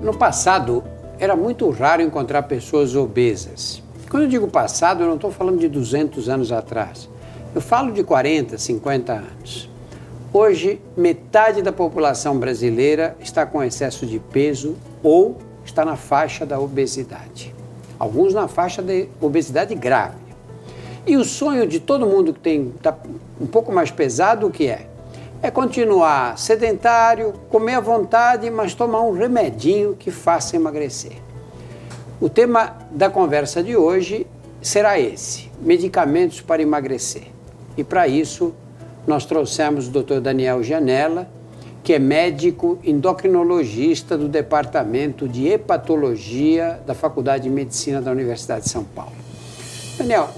No passado, era muito raro encontrar pessoas obesas. Quando eu digo passado, eu não estou falando de 200 anos atrás. Eu falo de 40, 50 anos. Hoje, metade da população brasileira está com excesso de peso ou está na faixa da obesidade. Alguns na faixa de obesidade grave. E o sonho de todo mundo que tem tá um pouco mais pesado, o que é? É continuar sedentário, comer à vontade, mas tomar um remedinho que faça emagrecer. O tema da conversa de hoje será esse: medicamentos para emagrecer. E para isso, nós trouxemos o Dr. Daniel Janela, que é médico endocrinologista do Departamento de Hepatologia da Faculdade de Medicina da Universidade de São Paulo. Daniel,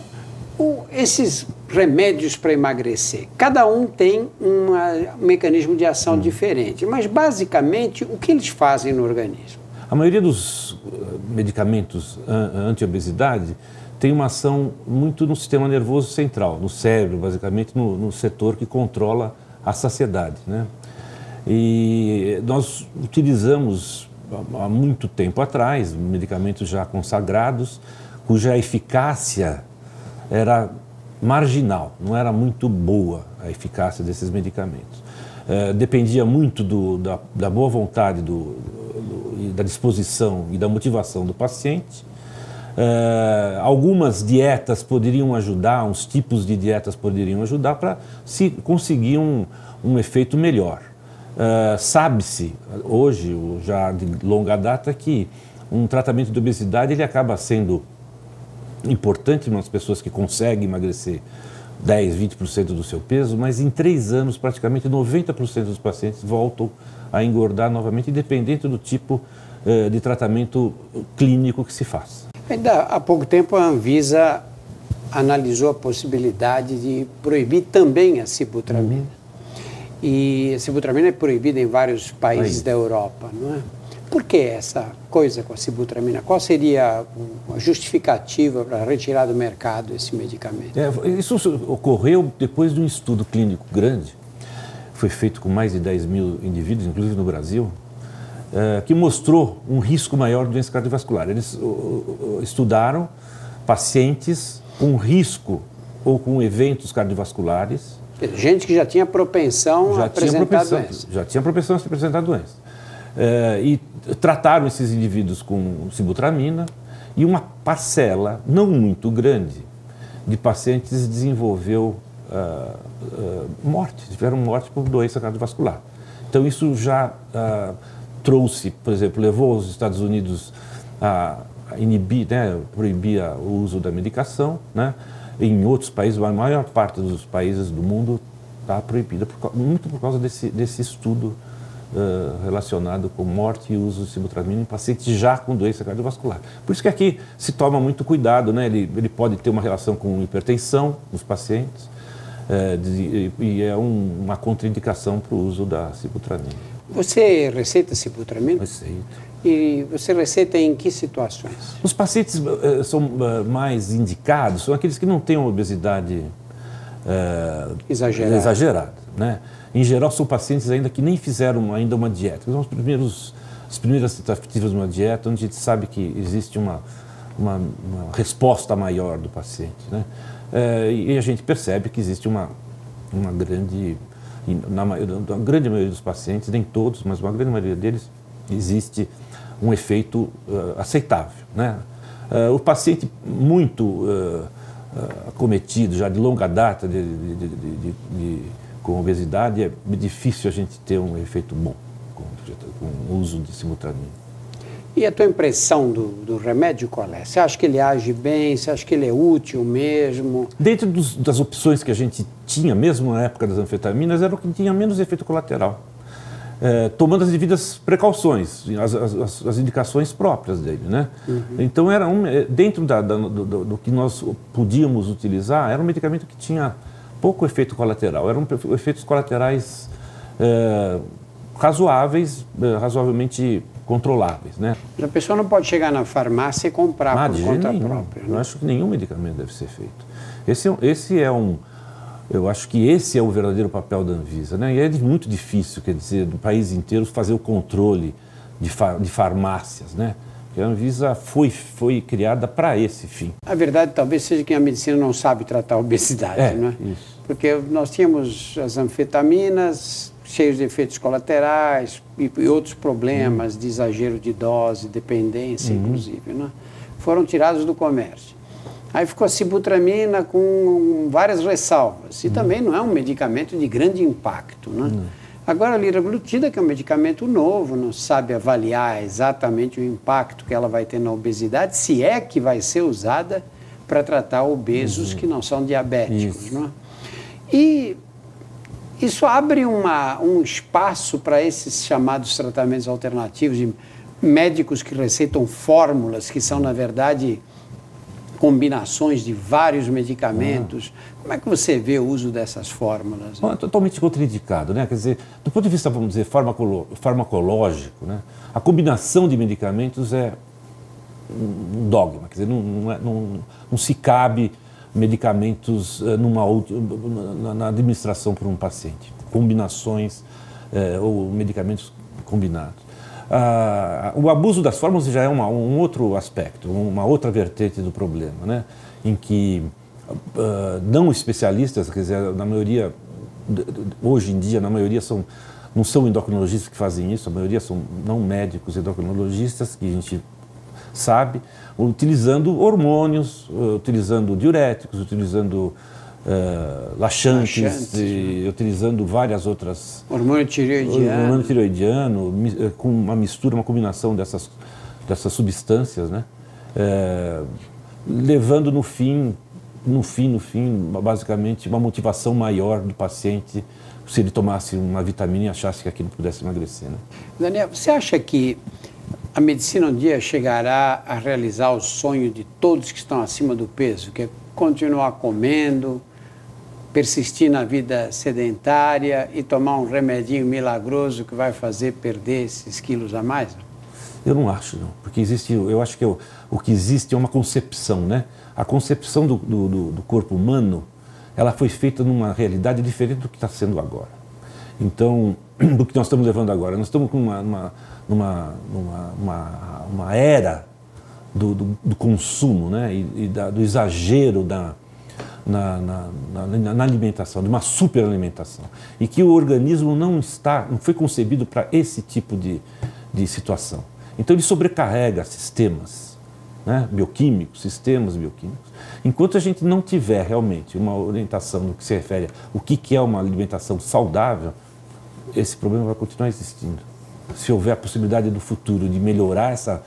o, esses remédios para emagrecer, cada um tem uma, um mecanismo de ação hum. diferente, mas basicamente o que eles fazem no organismo? A maioria dos eh, medicamentos anti-obesidade tem uma ação muito no sistema nervoso central, no cérebro, basicamente no, no setor que controla a saciedade. Né? E nós utilizamos há muito tempo atrás medicamentos já consagrados, cuja eficácia era marginal, não era muito boa a eficácia desses medicamentos. É, dependia muito do, da, da, boa vontade, do, do, da disposição e da motivação do paciente. É, algumas dietas poderiam ajudar, uns tipos de dietas poderiam ajudar para se conseguir um, um efeito melhor. É, sabe-se hoje, já de longa data, que um tratamento de obesidade ele acaba sendo importante nas pessoas que conseguem emagrecer 10, 20% do seu peso, mas em três anos, praticamente 90% dos pacientes voltam a engordar novamente, independente do tipo eh, de tratamento clínico que se faz. Ainda há pouco tempo a Anvisa analisou a possibilidade de proibir também a sibutramina. Uhum. E a sibutramina é proibida em vários países Aí. da Europa, não é? Por que essa coisa com a sibutramina? Qual seria a justificativa para retirar do mercado esse medicamento? É, isso ocorreu depois de um estudo clínico grande, foi feito com mais de 10 mil indivíduos, inclusive no Brasil, é, que mostrou um risco maior de doença cardiovascular. Eles estudaram pacientes com risco ou com eventos cardiovasculares. Gente que já tinha propensão já a apresentar propensão, doença. Já tinha propensão a apresentar doença. É, e trataram esses indivíduos com sibutramina e uma parcela não muito grande de pacientes desenvolveu uh, uh, morte, tiveram morte por doença cardiovascular. Então isso já uh, trouxe, por exemplo, levou os Estados Unidos a inibir, né, proibir o uso da medicação, né? Em outros países, a maior parte dos países do mundo está proibida, por, muito por causa desse, desse estudo uh, relacionado com morte e uso de sibutramina em pacientes já com doença cardiovascular. Por isso que aqui se toma muito cuidado, né? ele, ele pode ter uma relação com hipertensão nos pacientes uh, de, e é um, uma contraindicação para o uso da sibutramina. Você receita sibutramina? Receito. E você receita em que situações? Os pacientes uh, são uh, mais indicados, são aqueles que não têm uma obesidade uh, exagerada. exagerada né? Em geral, são pacientes ainda que nem fizeram ainda uma dieta. São os primeiros, as primeiras tentativas de uma dieta, onde a gente sabe que existe uma, uma, uma resposta maior do paciente. Né? É, e a gente percebe que existe uma, uma grande, na, na grande maioria dos pacientes, nem todos, mas uma grande maioria deles, existe um efeito uh, aceitável. Né? Uh, o paciente muito uh, acometido, já de longa data de, de, de, de com obesidade é difícil a gente ter um efeito bom com, com o uso de simultâneo. E a tua impressão do, do, remédio qual é? Você acha que ele age bem? Você acha que ele é útil mesmo? Dentro dos, das opções que a gente tinha, mesmo na época das anfetaminas, era o que tinha menos efeito colateral. É, tomando as devidas precauções, as, as, as, indicações próprias dele, né? Uhum. Então era um, é, dentro da, da, do, do, do, que nós podíamos utilizar, era um medicamento que tinha pouco efeito colateral, eram efeitos colaterais é, razoáveis, é, razoavelmente controláveis, né? A pessoa não pode chegar na farmácia e comprar ah, por conta nenhum. própria. Né? Eu acho que nenhum medicamento deve ser feito. Esse, é esse é um, eu acho que esse é o verdadeiro papel da Anvisa, né? E é muito difícil, quer dizer, do país inteiro fazer o controle de, fa de farmácias, né? a Anvisa foi, foi criada para esse fim. A verdade talvez seja que a medicina não sabe tratar a obesidade, é, não é? Isso. Porque nós tínhamos as anfetaminas cheios de efeitos colaterais e, e outros problemas de exagero de dose, dependência, uhum. inclusive, não é? foram tirados do comércio. Aí ficou a sibutramina com várias ressalvas. E uhum. também não é um medicamento de grande impacto, não é? Uhum. Agora, a liraglutida, que é um medicamento novo, não sabe avaliar exatamente o impacto que ela vai ter na obesidade, se é que vai ser usada para tratar obesos uhum. que não são diabéticos. Não é? E isso abre uma, um espaço para esses chamados tratamentos alternativos de médicos que receitam fórmulas que são, na verdade, combinações de vários medicamentos. Ah. Como é que você vê o uso dessas fórmulas? Né? totalmente contraindicado, né? Quer dizer, do ponto de vista, vamos dizer, farmacológico, né? A combinação de medicamentos é um dogma, quer dizer, não, não, é, não, não se cabe medicamentos eh, numa, na administração por um paciente, combinações eh, ou medicamentos combinados. Ah, o abuso das fórmulas já é uma, um outro aspecto, uma outra vertente do problema, né? em que uh, não especialistas, quer dizer, na maioria, hoje em dia, na maioria são, não são endocrinologistas que fazem isso, a maioria são não médicos endocrinologistas, que a gente sabe, utilizando hormônios, uh, utilizando diuréticos, utilizando uh, laxantes, laxantes e, utilizando várias outras. Hormônio tireoidiano. Hormônio tireoidiano, eh, com uma mistura, uma combinação dessas, dessas substâncias, né? Levando no fim, no fim, no fim, basicamente, uma motivação maior do paciente se ele tomasse uma vitamina e achasse que aquilo pudesse emagrecer. Né? Daniel, você acha que a medicina um dia chegará a realizar o sonho de todos que estão acima do peso, que é continuar comendo, persistir na vida sedentária e tomar um remedinho milagroso que vai fazer perder esses quilos a mais? Eu não acho, não. Porque existe, eu acho que o, o que existe é uma concepção, né? A concepção do, do, do corpo humano, ela foi feita numa realidade diferente do que está sendo agora. Então, do que nós estamos levando agora. Nós estamos com uma, uma, numa, numa uma, era do, do, do, consumo, né? E, e da, do exagero da, na, na, na, na, alimentação, de uma superalimentação. E que o organismo não está, não foi concebido para esse tipo de, de situação. Então ele sobrecarrega sistemas né, bioquímicos, sistemas bioquímicos. Enquanto a gente não tiver realmente uma orientação no que se refere ao que é uma alimentação saudável, esse problema vai continuar existindo. Se houver a possibilidade do futuro de melhorar essa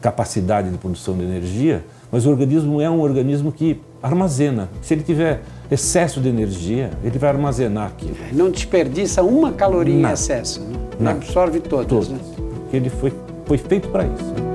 capacidade de produção de energia, mas o organismo é um organismo que armazena. Se ele tiver excesso de energia, ele vai armazenar aquilo. Não desperdiça uma caloria Nada. em excesso, né? Nada. absorve todas. Todas. Né? Ele foi, foi feito para isso.